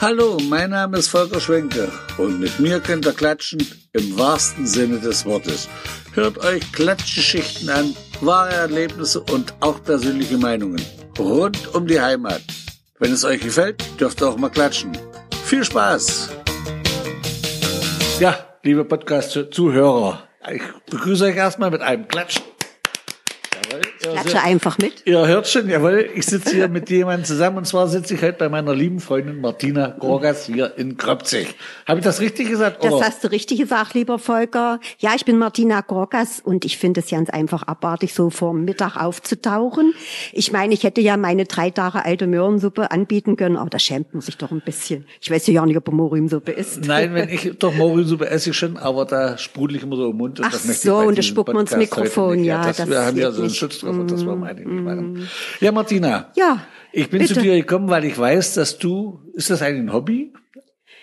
Hallo, mein Name ist Volker Schwenke und mit mir könnt ihr klatschen im wahrsten Sinne des Wortes. Hört euch Klatschgeschichten an, wahre Erlebnisse und auch persönliche Meinungen rund um die Heimat. Wenn es euch gefällt, dürft ihr auch mal klatschen. Viel Spaß! Ja, liebe Podcast-Zuhörer, ich begrüße euch erstmal mit einem Klatschen. Klatsche einfach mit. Ihr hört schon, jawohl, ich sitze hier mit jemandem zusammen und zwar sitze ich heute bei meiner lieben Freundin Martina Gorgas hier in Kröpzig. Habe ich das richtig gesagt? Das oder? hast du richtig gesagt, lieber Volker. Ja, ich bin Martina Gorgas und ich finde es ganz einfach abartig, so vor Mittag aufzutauchen. Ich meine, ich hätte ja meine drei Tage alte Möhrensuppe anbieten können, aber da schämt man sich doch ein bisschen. Ich weiß ja nicht, ob er Mohrrübensuppe isst. Nein, wenn ich doch Mohrrübensuppe esse ich schon, aber da sprudel ich immer so im Mund. Und Ach das so, und da spuckt man ins Mikrofon, nicht. ja, das, das wir haben ja so einen nicht. Schutz drauf und das wollen wir eigentlich nicht machen. Ja, Martina. Ja, Ich bin zu bitte. dir gekommen, weil ich weiß, dass du, ist das eigentlich ein Hobby?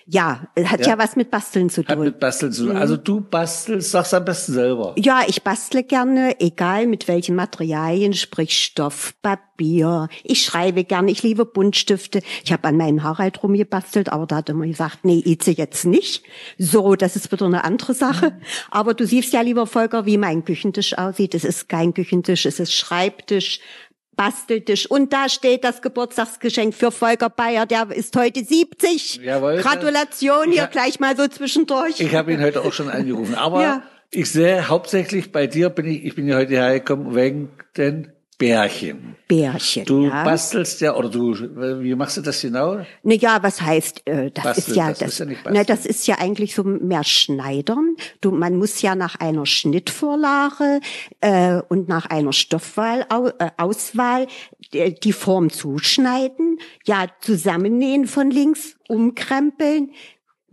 Ja, hat ja, Ja. was mit Basteln zu Hat tun. mit Basteln zu Mhm. tun. Also du bastelst, sagst am besten selber. Ja, ich bastle gerne, egal mit welchen Materialien, sprich Stoff, Papier. Ich schreibe gerne, ich liebe Buntstifte. Ich habe an meinem Harald rumgebastelt, aber da hat er immer gesagt, nee, Ize jetzt nicht. So, das ist wieder eine andere Sache. Aber du siehst ja, lieber Volker, wie mein Küchentisch aussieht. Es ist kein Küchentisch, es ist Schreibtisch. Basteltisch und da steht das Geburtstagsgeschenk für Volker Bayer, der ist heute 70. Jawohl. Gratulation hier Ja. gleich mal so zwischendurch. Ich habe ihn heute auch schon angerufen. Aber Ja. ich sehe hauptsächlich bei dir bin ich, ich bin ja heute hergekommen wegen den Bärchen. Bärchen. Du ja. bastelst ja, oder du, wie machst du das genau? Ne, ja, was heißt, äh, das Basteln, ist ja, das das, ist ja nicht basteln. das ist ja eigentlich so mehr Schneidern. Du, man muss ja nach einer Schnittvorlage äh, und nach einer Stoffwahl, äh, Auswahl die, die Form zuschneiden, ja, zusammennähen von links, umkrempeln,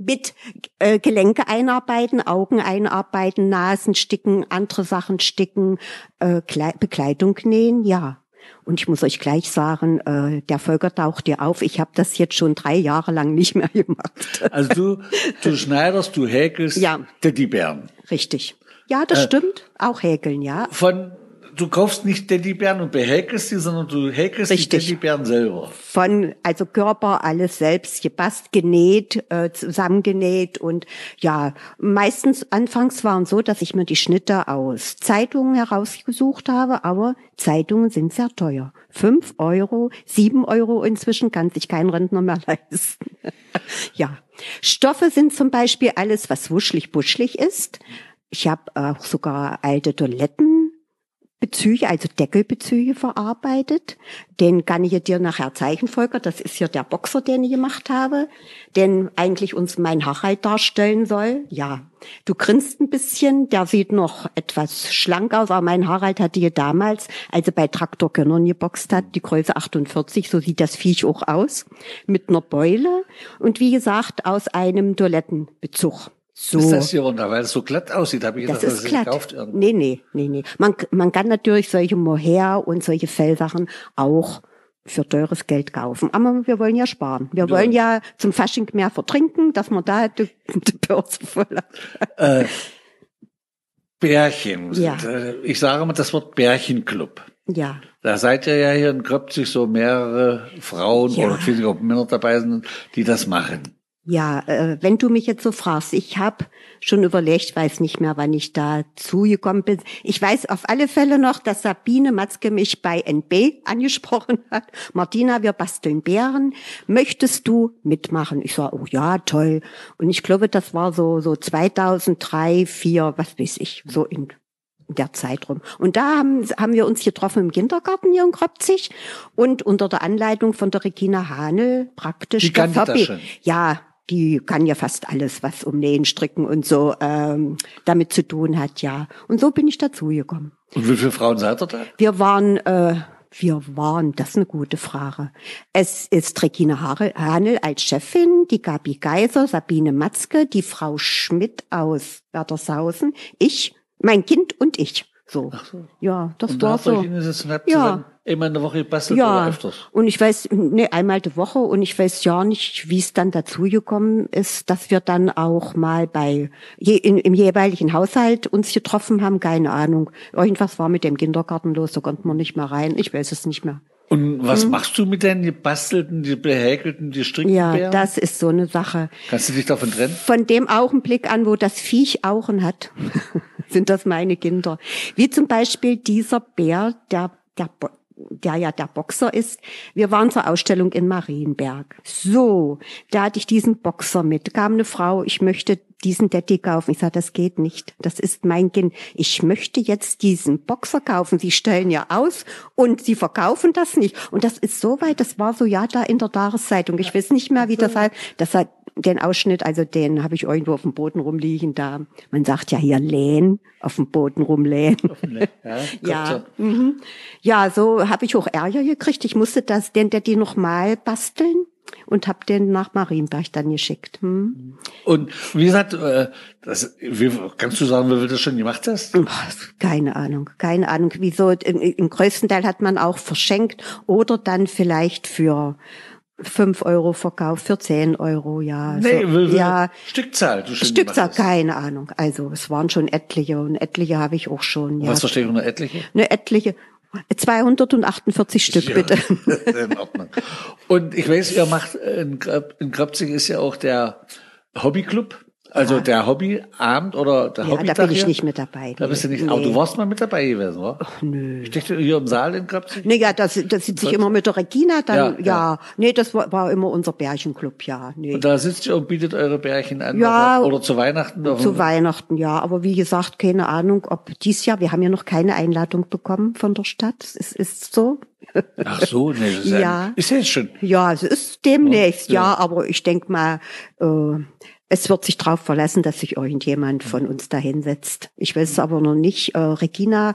mit äh, Gelenke einarbeiten, Augen einarbeiten, Nasen sticken, andere Sachen sticken, äh, Klei- Bekleidung nähen, ja. Und ich muss euch gleich sagen, äh, der Volker taucht dir auf. Ich habe das jetzt schon drei Jahre lang nicht mehr gemacht. Also du, du schneiderst, du häkelst Ja. Teddybären. Richtig. Ja, das stimmt. Auch häkeln, ja. Von, du kaufst nicht Teddybären und behäkelst die, sondern du häkelst Richtig. die Teddybären selber. Von, also Körper, alles selbst gebast, genäht, äh, zusammengenäht und ja, meistens anfangs waren so, dass ich mir die Schnitte aus Zeitungen herausgesucht habe, aber Zeitungen sind sehr teuer. Fünf Euro, sieben Euro inzwischen kann sich kein Rentner mehr leisten. ja. Stoffe sind zum Beispiel alles, was wuschelig-buschelig ist. Ich habe auch sogar alte Toiletten Bezüge, also Deckelbezüge verarbeitet. Den kann ich dir nachher zeigen, Volker. Das ist ja der Boxer, den ich gemacht habe, den eigentlich uns mein Harald darstellen soll. Ja, du grinst ein bisschen. Der sieht noch etwas schlank aus, aber mein Harald hatte hier damals, als er bei Traktor Gönnern geboxt hat, die Größe 48, so sieht das Viech auch aus, mit einer Beule und wie gesagt aus einem Toilettenbezug. So. Ist das hier runter, weil es so glatt aussieht, habe ich Das gedacht, ist das glatt. gekauft irgendwo. Nee, nee, nee, nee. Man, man kann natürlich solche Mohair und solche Fellsachen auch für teures Geld kaufen. Aber wir wollen ja sparen. Wir wollen ja zum Fasching mehr vertrinken, dass man da die, die Börse voll hat. Bärchen. Ja. Äh, Ich sage mal das Wort Bärchenclub. Ja, Da seid ihr ja hier in Kröpzig so mehrere Frauen Ja. oder ich weiß nicht, ob Männer dabei sind, die das machen. Ja. Äh, wenn du mich jetzt so fragst, ich habe schon überlegt, weiß nicht mehr, wann ich da zugekommen bin. Ich weiß auf alle Fälle noch, dass Sabine Matzke mich bei NB angesprochen hat. Martina, wir basteln Bären. Möchtest du mitmachen? Ich sage, oh ja, toll. Und ich glaube, das war so so 2003, 4, was weiß ich, so in der Zeit rum. Und da haben, haben wir uns getroffen im Kindergarten hier in Kröpzig und unter der Anleitung von der Regina Hanel praktisch Die kannte das schon. Ja, die kann ja fast alles, was um Nähen, Stricken und so ähm, damit zu tun hat, ja. Und so bin ich dazugekommen. Und wie viele Frauen seid ihr da? Wir waren, äh, wir waren, das ist eine gute Frage. Es ist Regina Hanel als Chefin, die Gabi Geiser, Sabine Matzke, die Frau Schmidt aus Werdershausen, ich, mein Kind und ich. So. Ja, das Und war so. euch Ja. immer in der Woche gebastelt oder Ja, öfters? und ich weiß, nee, einmal die Woche und ich weiß ja nicht, wie es dann dazu gekommen ist, dass wir dann auch mal bei je, in, im jeweiligen Haushalt uns getroffen haben, keine Ahnung. Irgendwas war mit dem Kindergarten los, da konnten wir nicht mehr rein. Ich weiß es nicht mehr. Und was mhm. machst du mit den gebastelten, die behäkelten, die strickten Ja, das ist so eine Sache. Kannst du dich davon trennen? Von dem Augenblick an, wo das Viech Augen hat, sind das meine Kinder. Wie zum Beispiel dieser Bär, der, der der ja der Boxer ist. Wir waren zur Ausstellung in Marienberg. So, da hatte ich diesen Boxer mit. Kam eine Frau, ich möchte diesen Daddy kaufen. Ich sage, das geht nicht. Das ist mein Kind. Ich möchte jetzt diesen Boxer kaufen. Sie stellen ja aus und sie verkaufen das nicht. Und das ist so weit, das war so ja da in der Tageszeitung. Ich weiß nicht mehr, wie das halt, das hat den Ausschnitt, also den habe ich irgendwo auf dem Boden rumliegen da. Man sagt ja hier Lehn, auf dem Boden rumlehnen. Ja, ja, mhm. ja, so habe ich auch Ärger gekriegt. Ich musste das, den Daddy nochmal basteln und habe den nach Marienberg dann geschickt. Hm. Und wie gesagt, äh, das, wie, kannst du sagen, wie du das schon gemacht hast? Keine Ahnung, keine Ahnung. Wieso? Im, im größten Teil hat man auch verschenkt oder dann vielleicht für fünf Euro verkauft, für zehn Euro, ja. Nee, so, ja. Stückzahl, du Stückzahl, keine Ahnung. Also es waren schon etliche und etliche habe ich auch schon. Ja. Was verstehe ich unter etliche? Eine etliche. 248 Stück, ja, bitte. In Ordnung. Und ich weiß, ihr macht, in, in Krapzig ist ja auch der Hobbyclub. Also ja. der Hobbyabend oder der ja, Hobbytag da bin ich nicht mit dabei. Da bist du nicht, nee. aber du warst mal mit dabei gewesen, oder? Ach, nö. Steckst du hier im Saal in Krapzig? Nee, ja, das, das sitze ich immer mit der Regina, dann, ja, ja. nee, das war, war immer unser Bärchenclub, ja, nee. Und da sitzt ihr und bietet eure Bärchen an? Ja. Oder, oder zu Weihnachten? Zu Weihnachten, ja, aber wie gesagt, keine Ahnung, ob dies Jahr, wir haben ja noch keine Einladung bekommen von der Stadt, es ist so. Ach so, nee, das ist ja. Ist jetzt schon. Ja, es ist demnächst, ja, ja aber ich denk mal, äh, es wird sich darauf verlassen, dass sich irgendjemand von uns da hinsetzt. Ich weiß es aber noch nicht. Äh, Regina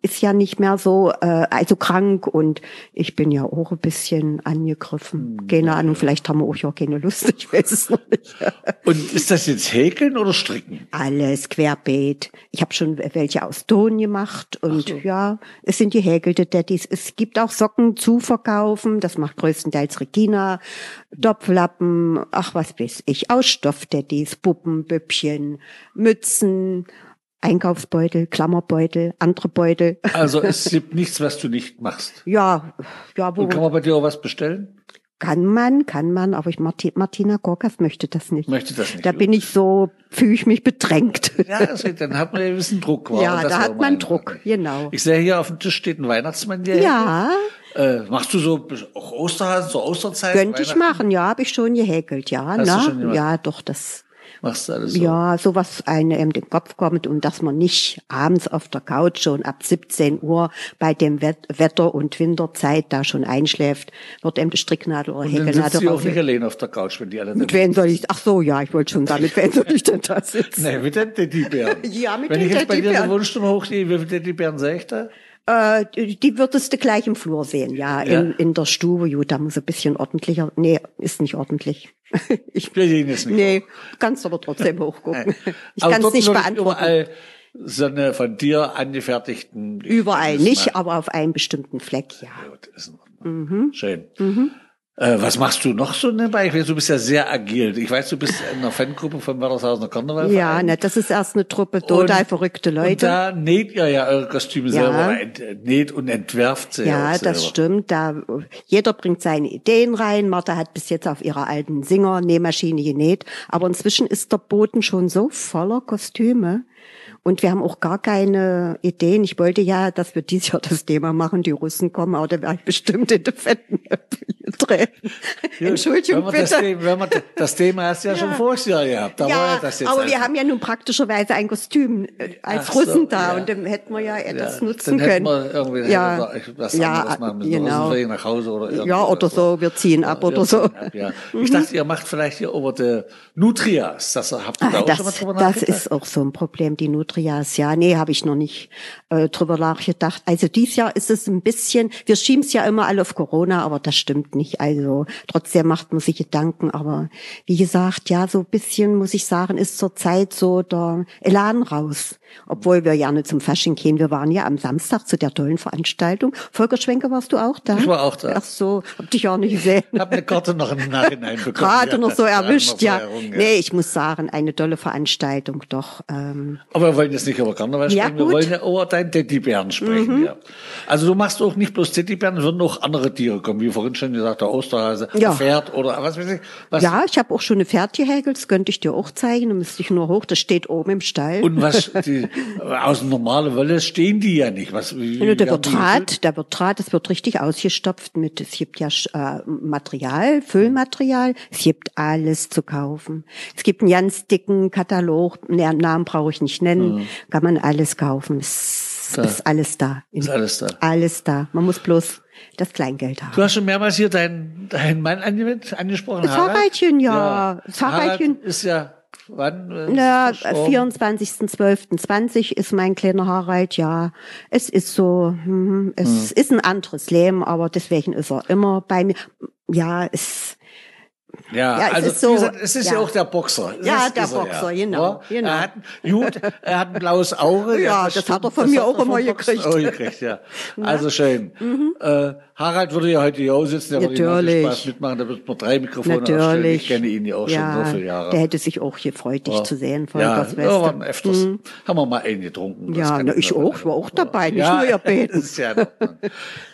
ist ja nicht mehr so, äh, also krank und ich bin ja auch ein bisschen angegriffen. Keine Ahnung, vielleicht haben wir auch ja keine Lust, ich weiß es noch nicht. Und ist das jetzt Häkeln oder Stricken? Alles, querbeet. Ich habe schon welche aus Ton gemacht und so. ja, es sind die häkelte Daddys. Es gibt auch Socken zu verkaufen, das macht größtenteils Regina. Topflappen, ach was weiß ich, aus Stoffdaddys, Puppen, Büppchen, Mützen, Einkaufsbeutel, Klammerbeutel, andere Beutel. Also es gibt nichts, was du nicht machst. Ja, ja. Wo Und kann man bei dir auch was bestellen? Kann man, kann man, aber ich, Martina Gorkas möchte das nicht. Möchte das nicht. Da bin ich so, fühle ich mich bedrängt. Ja, also, dann hat man ja ein bisschen Druck. War. Ja, da hat man Druck, genau. Ich sehe hier auf dem Tisch steht ein Weihnachtsmann. Der ja. Äh, machst du so auch Osterhasen, so Osterzeit? Könnte ich machen, ja, habe ich schon gehäkelt, ja. Hast na? Du schon ja, doch, das machst du alles so? Ja, sowas einem in den Kopf kommt und dass man nicht abends auf der Couch schon ab 17 Uhr bei dem Wetter- und Winterzeit da schon einschläft, wird eben die Stricknadel oder Häkelnadel. Dann sitzt sie auch nicht allein auf der Couch, wenn die alle Mit wem soll ich, ach so, ja, ich wollte schon sagen, mit wem soll ich denn da sitzen? nee, mit den Teddybären. ja, mit wenn den Wenn ich jetzt bei dir eine Wohnstunde hochgehe, wie viele Teddybären sehe ich da? Äh, die würdest du gleich im Flur sehen, ja, ja. In, in der Stube. Gut, da muss ein bisschen ordentlicher. Nee, ist nicht ordentlich. ich will ihn jetzt nicht. Nee, kannst aber trotzdem hochgucken. Ich kann es nicht beantworten. Überall so eine von dir angefertigten. Überall nicht, aber auf einem bestimmten Fleck, ja. Gut, ist mhm. Schön. Mhm. Äh, was machst du noch so nebenbei? Ich weiß, du bist ja sehr agil. Ich weiß, du bist in einer Fangruppe von Werdershausener Karneval. Ja, ne, das ist erst eine Truppe total verrückte Leute. Und da näht ihr ja eure Kostüme ja. selber, näht und entwerft sie Ja, das stimmt. Da, jeder bringt seine Ideen rein. Martha hat bis jetzt auf ihrer alten Singer-Nähmaschine genäht. Aber inzwischen ist der Boden schon so voller Kostüme. Und wir haben auch gar keine Ideen. Ich wollte ja, dass wir dieses Jahr das Thema machen, die Russen kommen, aber da wäre ich bestimmt in der fetten drehen. Entschuldigung, wenn bitte. Das, wenn man, das Thema hast du ja, ja. schon vorher gehabt. Da ja, war ja das jetzt aber einfach. wir haben ja nun praktischerweise ein Kostüm äh, als Ach Russen so, da ja. und dann hätten wir ja etwas ja, nutzen dann können. Hätten wir irgendwie ja, was ja, machen müssen. Genau. nach Hause oder Ja, oder so, wir ziehen ab oder so. Ab, ja. Ich dachte, ihr macht vielleicht hier über die Nutrias. Das habt ihr da ah, auch das, schon mal drüber Das ist auch so ein Problem, die Nutrias. Ja, nee, habe ich noch nicht äh, drüber nachgedacht. Also dieses Jahr ist es ein bisschen, wir schieben es ja immer alle auf Corona, aber das stimmt nicht. Also trotzdem macht man sich Gedanken. Aber wie gesagt, ja, so ein bisschen muss ich sagen, ist zur Zeit so der Elan raus. Obwohl wir gerne zum Fasching gehen. Wir waren ja am Samstag zu der tollen Veranstaltung. Volker Schwenker, warst du auch da? Ich war auch da. Ach so, hab dich auch nicht gesehen. Ich habe eine Karte noch im Nachhinein bekommen. Gerade ja. noch so erwischt, ja. Ja. Nee, ich muss sagen, eine tolle Veranstaltung, doch. Ähm, Aber wir wollen jetzt nicht über Karneval Ja, sprechen, wir gut. Mhm. wollen ja über deinen Teddybären sprechen. Ja. Also du machst auch nicht bloß Teddybären, es würden auch andere Tiere kommen, wie vorhin schon gesagt, der Osterhase, Ja. Pferd oder was weiß ich. Was, ja, ich habe auch schon eine Pferd gehäkelt, das könnte ich dir auch zeigen, da müsste ich nur hoch, das steht oben im Stall. Und was, die, aus dem normalen Wolle stehen die ja nicht. Was, wie, Ja, der werden wird? Draht, der wird Draht, es wird richtig ausgestopft mit, es gibt ja äh, Material, Füllmaterial, es gibt alles zu kaufen. Es gibt einen ganz dicken Katalog, Namen brauche ich nicht nennen, kann man alles kaufen. Es Da. ist alles da. Ist alles da. Alles da. Man muss bloß das Kleingeld haben. Du hast schon mehrmals hier deinen, deinen Mann angewendet, angesprochen. Das Harald. Haraldchen, ja. Das Haraldchen. Harald ist ja, wann? äh, Na, verstorben? 24.12.20 ist mein kleiner Harald, ja. Es ist so, hm, es ist ein anderes Leben, aber deswegen ist er immer bei mir. Ja, es, Ja, Ja, es also ist so, wie gesagt, es ist ja, ja. auch der Boxer. Das Ja, der er Boxer, ja. genau, Ja, genau. Er hat, gut, er hat ein blaues Auge. Ja, das hat er von das mir auch er immer gekriegt. Auch gekriegt ja. Also schön. Äh, Harald würde ja heute hier auch sitzen, der würde genauso Mhm. Natürlich. Spaß mitmachen, da wird man drei Mikrofone aufstellen. natürlich. Ich kenne ihn ja auch schon ja, so viele Jahre. Der hätte sich auch gefreut, dich Ja. zu sehen, ja, Volkers ja, waren öfters. Haben wir mal einen getrunken. das Ja, na, ich auch, ich war auch dabei, nicht ja, nur ihr beten. das ist ja.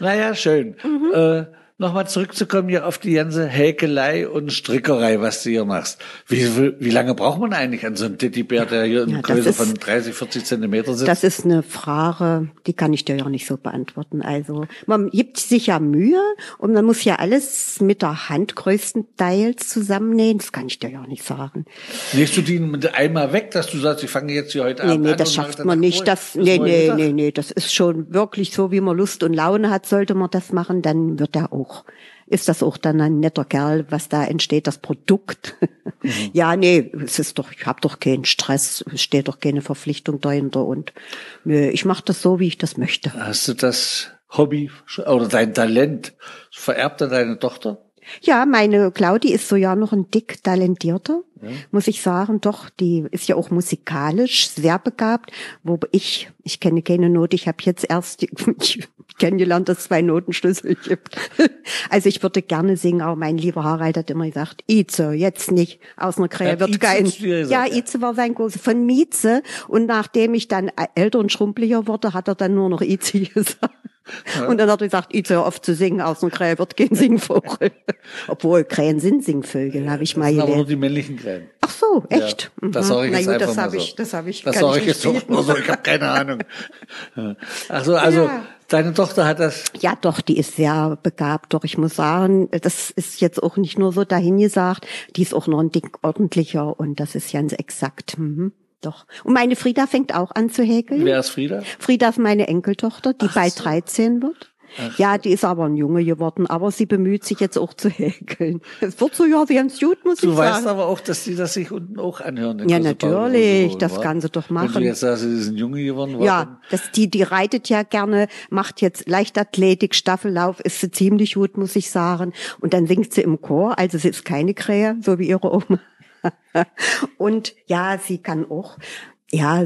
Naja, schön. Mhm. Äh, Nochmal zurückzukommen hier auf die ganze Häkelei und Strickerei, was du hier machst. Wie, wie, lange braucht man eigentlich an so einem Teddybär, der hier in Ja, das Größe ist- von 30, 40 Zentimeter sitzt? Das ist eine Frage, die kann ich dir ja nicht so beantworten. Also man gibt sich ja Mühe und man muss ja alles mit der Hand größtenteils zusammennähen. Das kann ich dir ja nicht sagen. Legst du die mit einmal weg, dass du sagst, ich fange jetzt hier heute Nee, Abend nee, an das und schafft man nicht. Das, nee, nee, nee, nee, das ist schon wirklich so, wie man Lust und Laune hat, sollte man das machen, dann wird er auch, ist das auch dann ein netter Kerl, was da entsteht, das Produkt. Mhm. Ja, nee, es ist doch, ich habe doch keinen Stress, es steht doch keine Verpflichtung dahinter und nö, ich mache das so, wie ich das möchte. Hast du das Hobby oder dein Talent vererbt an deine Tochter? Ja, meine Claudi ist so ja noch ein dick talentierter, muss ich sagen. Doch, die ist ja auch musikalisch sehr begabt. Wo ich, ich kenne keine Note, ich habe jetzt erst ich kennengelernt, dass es zwei Notenschlüssel gibt. Also ich würde gerne singen, aber mein lieber Harald hat immer gesagt, Ize, jetzt nicht, aus einer Krähe wird Ize kein. Ja, ja. Ize war sein großer, von Mieze. Und nachdem ich dann älter und schrumpeliger wurde, hat er dann nur noch Ize gesagt. Und dann hat er gesagt, Ize, hör auf zu singen, aus einer Krähe wird kein Singvogel. Obwohl, Krähen sind Singvögel, habe ich mal sind aber nur gelernt. die männlichen Krähen. Ach so, echt? Ja, das Mhm. sage ich Na jetzt gut, einfach das mal habe so. ich, das habe ich, Das sage ich jetzt bieten. nur so, ich habe keine Ahnung. Also, also Ja. deine Tochter hat das. Ja, doch, die ist sehr begabt. Doch ich muss sagen, das ist jetzt auch nicht nur so dahingesagt, die ist auch noch ein Dick ordentlicher und das ist ganz exakt. Mhm. Doch. Und meine Frieda fängt auch an zu häkeln. Wer ist Frieda? Frieda ist meine Enkeltochter, die bald 13 wird. Ja, die ist aber ein Junge geworden, aber sie bemüht sich jetzt auch zu häkeln. Es wird so ja ganz gut, muss Du ich weißt sagen. aber auch, dass die das sich unten auch anhören. Ja, natürlich, das wa? kann sie doch Wenn du machen. jetzt sagst, sie ist ein Junge geworden, war Ja, das, die, die reitet ja gerne, macht jetzt Leichtathletik, Staffellauf, ist sie ziemlich gut, muss ich sagen. Und dann singt sie im Chor, also sie ist keine Krähe, so wie ihre Oma. Und ja, sie kann auch, ja,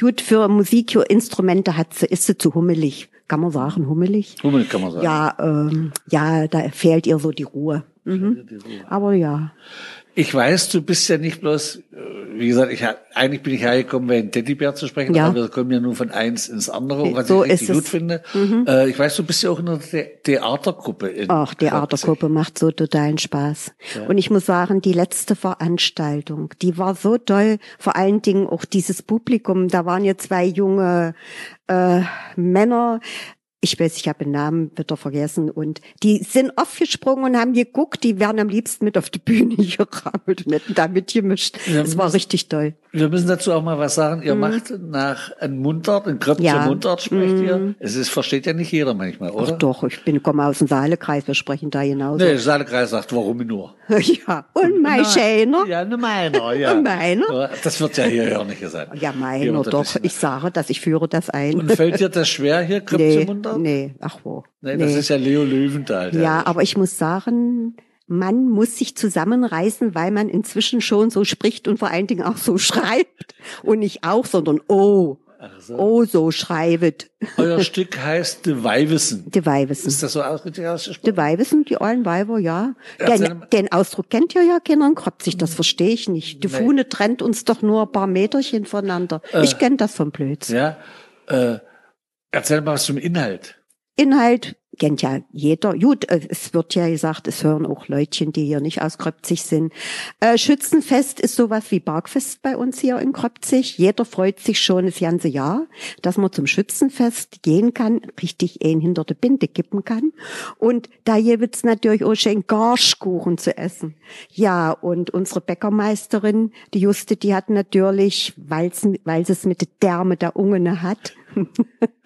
gut für Musik, für Instrumente hat sie, ist sie zu hummelig. Kann man sagen, hummelig? dann Hummel kann man sagen. Ja, ähm, ja, da fehlt ihr so die Ruhe. Mhm. Aber ja. Ich weiß, du bist ja nicht bloß, äh, wie gesagt, ich, eigentlich bin ich hergekommen, wegen Teddybär zu sprechen, Ja. aber wir kommen ja nun von eins ins andere, was So ich richtig gut es. finde. Äh, ich weiß, du bist ja auch in einer The Theatergruppe. In Leipzig. Theatergruppe macht so totalen Spaß. Und ich muss sagen, die letzte Veranstaltung, die war so toll. Vor allen Dingen auch dieses Publikum. Da waren ja zwei junge äh, Männer. Ich weiß, ich habe den Namen wieder vergessen. Und die sind aufgesprungen und haben geguckt. Die wären am liebsten mit auf die Bühne gerammelt und hätten da mitgemischt. Ja, Es war richtig toll. Wir müssen dazu auch mal was sagen. Ihr macht nach einem Mundart, ein Kröpfchen Mhm. Ja. Mhm. Mundart sprecht ihr. Es ist, versteht ja nicht jeder manchmal, oder? Ach doch, ich bin komme aus dem Saalekreis. Wir sprechen da genauso. Nee, der Saalekreis sagt, warum nur? Ja, und mein Schäner. Ja, ne meiner, ja. Und meiner? Das wird ja hier ja nicht gesagt. Ja, meiner doch. Ich sage das, ich führe das ein. Und fällt dir das schwer hier, Kröpfchen nee, Mundart? Nee, ach wo. Nee, das ist ja Leo Löwenthal. Ja, aber ich muss sagen, man muss sich zusammenreißen, weil man inzwischen schon so spricht und vor allen Dingen auch so schreibt. Und nicht auch, sondern oh. So. Oh, so schreibet. Euer Stück heißt De Weiwissen. De Weiwissen. Ist das so richtig ausgesprochen? De Weiwissen, die allen Weiber, ja. Den, den, Ausdruck kennt ihr ja keiner Kroppt sich, das verstehe ich nicht. Die nee. Fuhne trennt uns doch nur ein paar Meterchen voneinander. Äh, ich kenne das vom Blödsinn. Ja, äh, erzähl mal was zum Inhalt. Inhalt kennt ja jeder. Gut, äh, es wird ja gesagt, es hören auch Leutchen, die hier nicht aus Kröpzig sind. Äh, Schützenfest ist sowas wie Bergfest bei uns hier in Kröpzig. Jeder freut sich schon das ganze Jahr, dass man zum Schützenfest gehen kann, richtig einen hinter der Binde kippen kann. Und da gibt's natürlich auch schön Garschkuchen zu essen. Ja, und unsere Bäckermeisterin, die Juste, die hat natürlich, weil sie es mit der Därme der Ungene hat,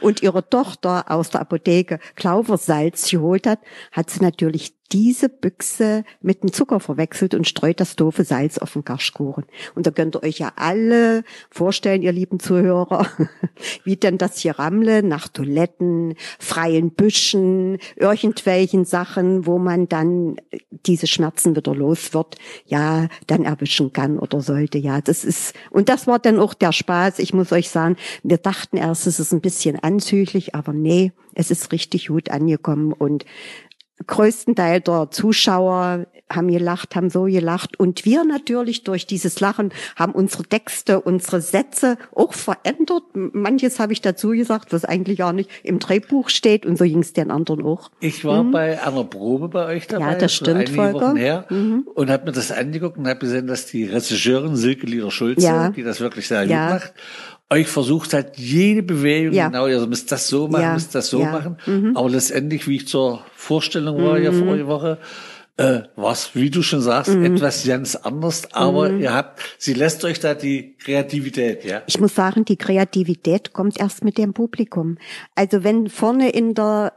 und ihre Tochter aus der Apotheke Klauversalz geholt hat, hat sie natürlich diese Büchse mit dem Zucker verwechselt und streut das doofe Salz auf den Garschkuchen. Und da könnt ihr euch ja alle vorstellen, ihr lieben Zuhörer, wie denn das hier rammle nach Toiletten, freien Büschen, irgendwelchen Sachen, wo man dann diese Schmerzen wieder los wird, ja, dann erwischen kann oder sollte. Ja, das ist, und das war dann auch der Spaß. Ich muss euch sagen, wir dachten erst, es ist ein bisschen anzüglich, aber nee, es ist richtig gut angekommen und größten Teil der Zuschauer haben gelacht, haben so gelacht. Und wir natürlich durch dieses Lachen haben unsere Texte, unsere Sätze auch verändert. Manches habe ich dazu gesagt, was eigentlich gar nicht im Drehbuch steht. Und so ging es den anderen auch. Ich war mhm. bei einer Probe bei euch dabei. Ja, das stimmt, Volker. Wochen her, mhm. Und habe mir das angeguckt und habe gesehen, dass die Regisseurin Silke Lieder-Schulze, ja. die das wirklich sehr ja. gut macht, euch versucht hat, jede Bewegung, ja. genau, ihr müsst das so machen, ja. müsst das so ja. machen. Mhm. Aber letztendlich, wie ich zur Vorstellung war mhm. ja vorige Woche, äh, was, wie du schon sagst, mhm. etwas ganz anders, aber mhm. ihr habt, sie lässt euch da die Kreativität, ja. Ich muss sagen, die Kreativität kommt erst mit dem Publikum. Also wenn vorne in der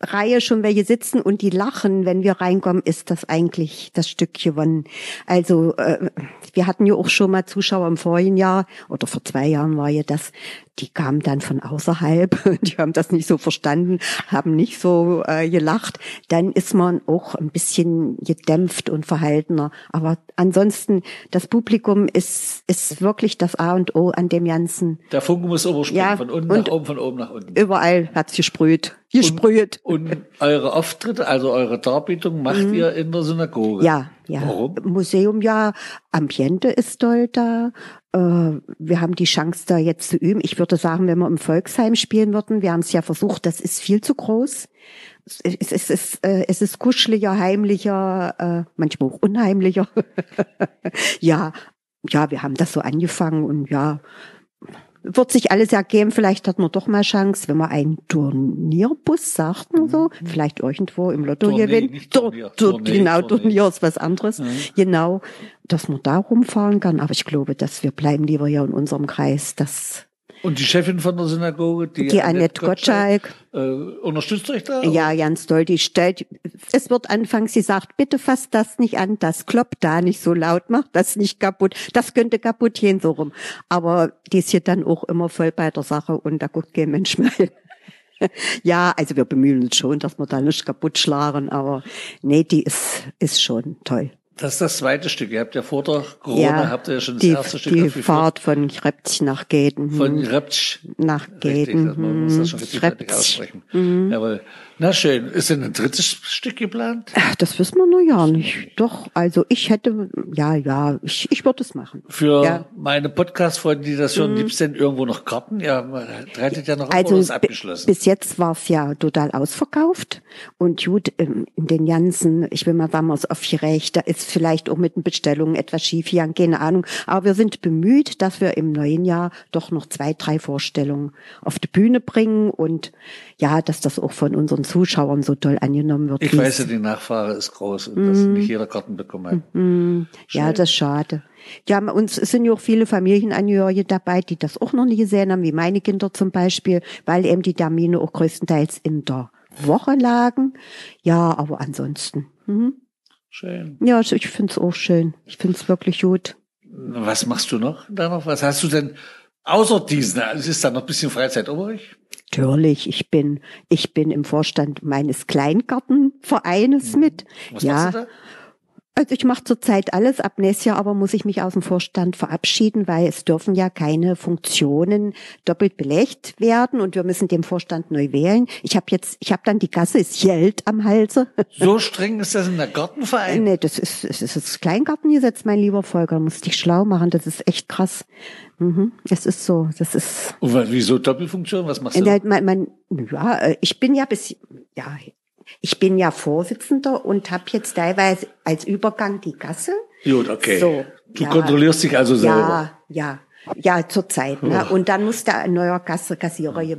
Reihe schon welche sitzen und die lachen, wenn wir reinkommen, ist das eigentlich das Stück gewonnen. Also äh, wir hatten ja auch schon mal Zuschauer im vorigen Jahr oder vor zwei Jahren war ja das, die kamen dann von außerhalb, die haben das nicht so verstanden, haben nicht so äh, gelacht. Dann ist man auch ein bisschen gedämpft und verhaltener. Aber ansonsten, das Publikum ist, ist wirklich das A und O an dem Ganzen. Der Funken muss überspringen, ja, von unten nach oben, von oben nach unten. Überall hat's gesprüht gesprüht. Und, und eure Auftritte, also eure Darbietung macht mhm. ihr in der Synagoge. Ja, ja. Warum? Museum ja, Ambiente ist toll da. Äh, wir haben die Chance da jetzt zu üben. Ich würde sagen, wenn wir im Volksheim spielen würden, wir haben es ja versucht, das ist viel zu groß. Es, es, es, ist, äh, es ist kuscheliger, heimlicher, äh, manchmal auch unheimlicher. ja, ja, wir haben das so angefangen und ja, wird sich alles ergeben. Vielleicht hat man doch mal Chance, wenn man einen Turnierbus sagt und so, mhm. vielleicht irgendwo im Lotto Tournee, gewinnt. Turnier, Tur Tournee, genau, Tournee. Turnier ist was anderes. Mhm. Genau, dass man da rumfahren kann. Aber ich glaube, dass wir bleiben lieber hier in unserem Kreis. Das und die Chefin von der Synagoge, die, die Annette Gottschalk, äh, unterstützt euch da? Ja, ganz toll. Die stellt, es wird anfangs, sie sagt, bitte fasst das nicht an, das kloppt da nicht so laut, macht das nicht kaputt. Das könnte kaputt gehen, so rum. Aber die ist hier dann auch immer voll bei der Sache und da guckt kein Mensch mehr hin. ja, also wir bemühen uns schon, dass wir da nicht kaputt schlagen, aber nee, die ist, ist schon toll. Das ist das zweite Stück. Ihr habt ja vor der Corona, ja, habt ihr ja schon das die, erste Stück Die Fahrt von Reptsch nach Geden. Von Reptsch nach Geden. Richtig, man muss das schon richtig aussprechen. Mhm. Jawohl. Na schön. Ist denn ein drittes Stück geplant? Ach, das wissen wir noch ja nicht. Doch, also ich hätte, ja, ja, ich, ich würde es machen. Für ja. meine Podcast-Freunde, die das hören, mhm. gibt's denn irgendwo noch Karten? Ja, man reitet ja noch also ist abgeschlossen. Bis jetzt war es ja total ausverkauft. Und gut, ähm, in den ganzen, ich will mal damals aufgeregt, da ist vielleicht auch mit den Bestellungen etwas schief gegangen, keine Ahnung. Aber wir sind bemüht, dass wir im neuen Jahr doch noch zwei, drei Vorstellungen auf die Bühne bringen und ja, dass das auch von unseren Zuschauern so toll angenommen wird. Ich weiß ja, die Nachfrage ist groß und mm. dass nicht jeder Karten bekommen hat. Mm. Ja, das ist schade. Ja, uns sind ja auch viele Familienangehörige dabei, die das auch noch nie gesehen haben, wie meine Kinder zum Beispiel, weil eben die Termine auch größtenteils in der Woche lagen. Ja, aber ansonsten. Mhm. Schön. Ja, also ich finde es auch schön. Ich finde es wirklich gut. Was machst du noch da noch? Was hast du denn außer diesen? Es ist da noch ein bisschen Freizeit übrig? Natürlich, ich bin, ich bin im Vorstand meines Kleingarten Vereines mit. Mhm. Was ja. Also ich mache zurzeit alles. Ab nächstes Jahr aber muss ich mich aus dem Vorstand verabschieden, weil es dürfen ja keine Funktionen doppelt belegt werden und wir müssen den Vorstand neu wählen. Ich habe jetzt, ich habe dann die Gasse ist Geld am Halse. So streng ist das in der Gartenverein. nee, das ist, das ist das Kleingartengesetz, mein lieber Volker. Da musst dich schlau machen. Das ist echt krass. Mhm. Es ist so. Das ist. Und wieso Doppelfunktion? Was machst du? Äh, Man, man, ja, äh, ich bin ja bis, ja, ich bin ja Vorsitzender und habe jetzt teilweise als Übergang die Gasse. Gut, okay. So, du ja. kontrollierst dich also selber. Ja, ja. Ja, zurzeit. Ne? Und dann muss da ein neuer Kasse, Kassierer äh,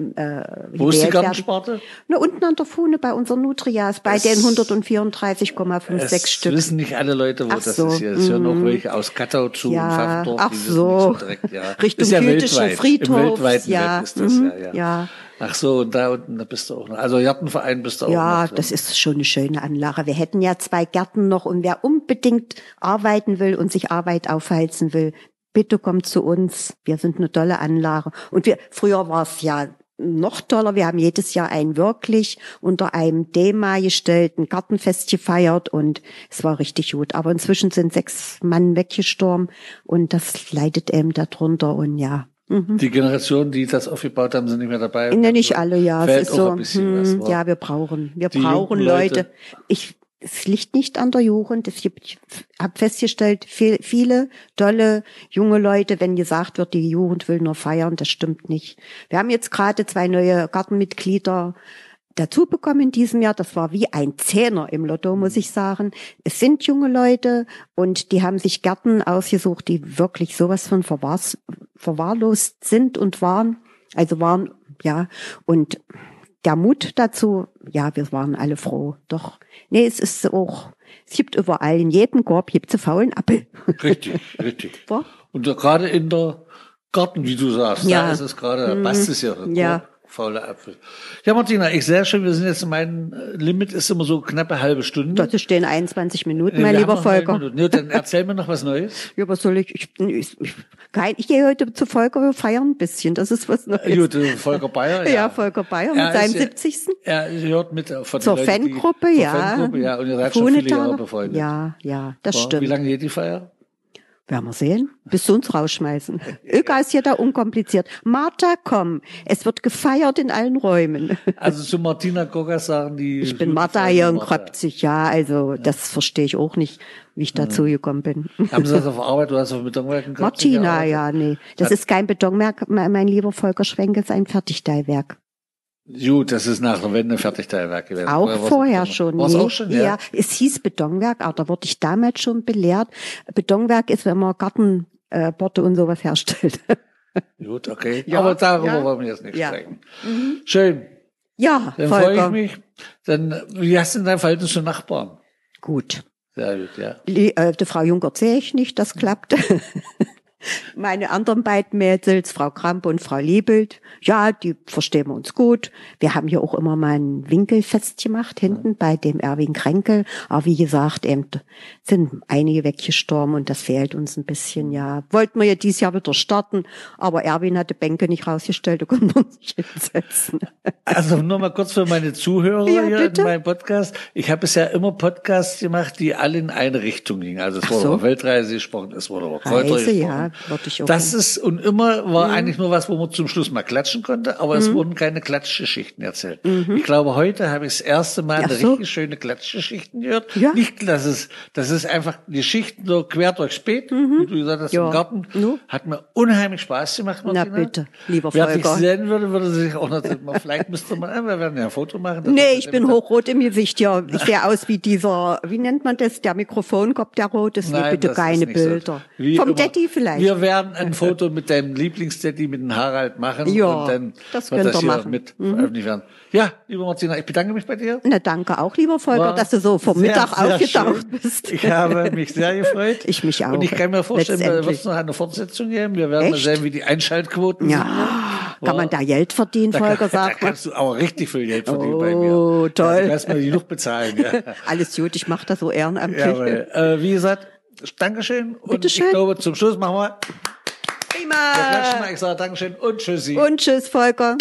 Wo ist die. Gartensparte? Na, unten an der Fuhne bei unseren Nutrias, bei Es- den 134,56 Es Stück. wissen nicht alle Leute, wo Ach das so, ist hier. Es hören auch mhm. welche aus Kattau zu Ja, und Pfaffendorf. ach so. direkt, ja. Richtung ist ja jüdischen weltweit. Friedhof, Im weltweiten ja, Welt ist das, mhm, ja, ja. ja. Ach so, und da unten, da bist du auch noch. Also Gartenverein bist du auch Ja, noch. drin. das ist schon eine schöne Anlage. Wir hätten ja zwei Gärten noch und wer unbedingt arbeiten will und sich Arbeit aufheizen will, bitte kommt zu uns. Wir sind eine tolle Anlage. Und wir, früher war es ja noch toller. Wir haben jedes Jahr ein wirklich unter einem Thema gestellten Gartenfest gefeiert und es war richtig gut. Aber inzwischen sind sechs Mann weggestorben und das leidet eben darunter und ja. Mhm. Die Generation, die das aufgebaut haben, sind nicht mehr dabei. Ne, nicht alle, ja. Fällt Es ist so, was, hm, wa? ja, wir brauchen, wir Die brauchen Leute. Leute. Ich, es liegt nicht an der Jugend. Es gibt, ich habe festgestellt, viel, viele tolle junge Leute, wenn gesagt wird, die Jugend will nur feiern, das stimmt nicht. Wir haben jetzt gerade zwei neue Gartenmitglieder dazu bekommen in diesem Jahr. Das war wie ein Zehner im Lotto, muss ich sagen. Es sind junge Leute und die haben sich Gärten ausgesucht, die wirklich sowas von verwahrlost sind und waren. Also waren, ja, und der Mut dazu, ja, wir waren alle froh. Doch, nee, es ist auch, es gibt überall, in jedem Korb gibt es einen faulen Apfel. Richtig, richtig. Und gerade in der Garten, wie du sagst, Ja. da ist es gerade, da passt es ja. Ja. Faule Apfel. Ja, Martina, ich sehr schön, wir sind jetzt, mein äh, Limit ist immer so knappe halbe Stunde. Dort stehen 21 Minuten, Äh, mein lieber Volker. Minuten. Nee, dann erzähl mir noch was Neues. Ja, was soll ich, ich, ich, ich, kein, ich gehe heute zu Volker, wir feiern ein bisschen, das ist was Neues. Gut, äh, Volker Bayer. ja. Volker Bayer mit seinem ist ja- 70. Er gehört mit äh, von Zur Leuten, die- Fangruppe, zur ja. Fangruppe, ja. Und ihr seid schon viele. Jahre befreundet. Ja, ja, das War- stimmt. Wie lange geht die Feier? Werden wir sehen. Bis sie uns rausschmeißen. Ilka ist hier da unkompliziert. Martha, komm. Es wird gefeiert in allen Räumen. Also zu Martina Gogas sagen die. Ich bin Martha hier in Kröpzig, ja. Also, das verstehe ich auch nicht, wie ich dazu gekommen bin. Haben Sie das auf Arbeit? Du hast auf Betonwerken? Martina, ja, nee. Das ist kein Betonwerk, mein lieber Volker Schwenke, ist ein Fertigteilwerk. Gut, das ist nach der Wende Fertigteilwerk gewesen. Auch Oder vorher Beton- schon. War's nee. auch schon, ja? es hieß Betonwerk, aber da wurde ich damals schon belehrt. Betonwerk ist, wenn man Gartenborte äh, und sowas herstellt. Gut, okay. Ja, Aber darüber ja. wollen wir jetzt nicht Ja. Mhm. sprechen. Schön. ja, Dann freue ich mich. Dann, wie hast du denn dein Verhältnis zu Nachbarn? Gut. Sehr gut, ja. Lie- Äh, die Frau Juncker sehe ich nicht, das klappt. Meine anderen beiden Mädels, Frau Krampe und Frau Liebelt, ja, die verstehen wir uns gut. Wir haben hier auch immer mal ein Winkelfest gemacht, hinten bei dem Erwin Kränkel. Aber wie gesagt, eben sind einige weggestorben und das fehlt uns ein bisschen, ja. Wollten wir ja dieses Jahr wieder starten, aber Erwin hat die Bänke nicht rausgestellt, da konnten wir uns nicht hinsetzen. Also nur mal kurz für meine Zuhörer Ja, hier bitte. in meinem Podcast. Ich habe bisher immer Podcasts gemacht, die alle in eine Richtung gingen. Also es wurde so. über Weltreise gesprochen, es wurde über Kräuter Reise, gesprochen. ja, würde ich auch. Das ist, und immer war Mhm. eigentlich nur was, wo man zum Schluss mal klatschen konnte, aber es wurden keine Klatschgeschichten erzählt. Mhm. Ich glaube, heute habe ich das erste Mal eine so. richtig schöne Klatschgeschichten gehört. Ja. Nicht, dass es, das ist einfach Geschichten so quer durchs Beet, wie du gesagt hast, Mhm. Ja. im Garten. Nu. Hat mir unheimlich Spaß gemacht, Na Martina. bitte, lieber Wer Volker. sehen würde, würde sich auch noch, vielleicht müsste man, äh, wir werden ja ein Foto machen. Nee, ich bin hochrot im Gesicht, ja. Ich sehe aus wie dieser, wie nennt man das, der Mikrofonkopf, der rot ist. Nee, Nein, bitte keine so. Bilder. Wie Vom immer. Daddy vielleicht. Wir werden ein Foto mit deinem Lieblingsdaddy, mit dem Harald machen. Ja, und dann das wird könnt ihr hier machen. Mhm. mit veröffentlicht werden. Ja, liebe Martina, ich bedanke mich bei dir. Na, danke auch, lieber Volker, War dass du so vor sehr, Mittag sehr aufgetaucht schön. bist. Ich habe mich sehr gefreut. Ich mich auch. Und ich kann mir vorstellen, da wird es noch eine Fortsetzung geben. Wir werden mal Echt? sehen, wie die Einschaltquoten sind. Ja, kann man da Geld verdienen, Da, Volker, kann, da mal. kannst du aber richtig viel Geld verdienen bei Oh, mir. toll. Ja, du kannst mir genug bezahlen. Ja. Alles gut, ich mache das so ehrenamtlich. Ja, weil, äh, wie gesagt, Dankeschön. Und Bitteschön. ich glaube, zum Schluss machen wir, wir klatschen Prima. mal. Ich sage Dankeschön und Tschüssi. Und tschüss, Volker.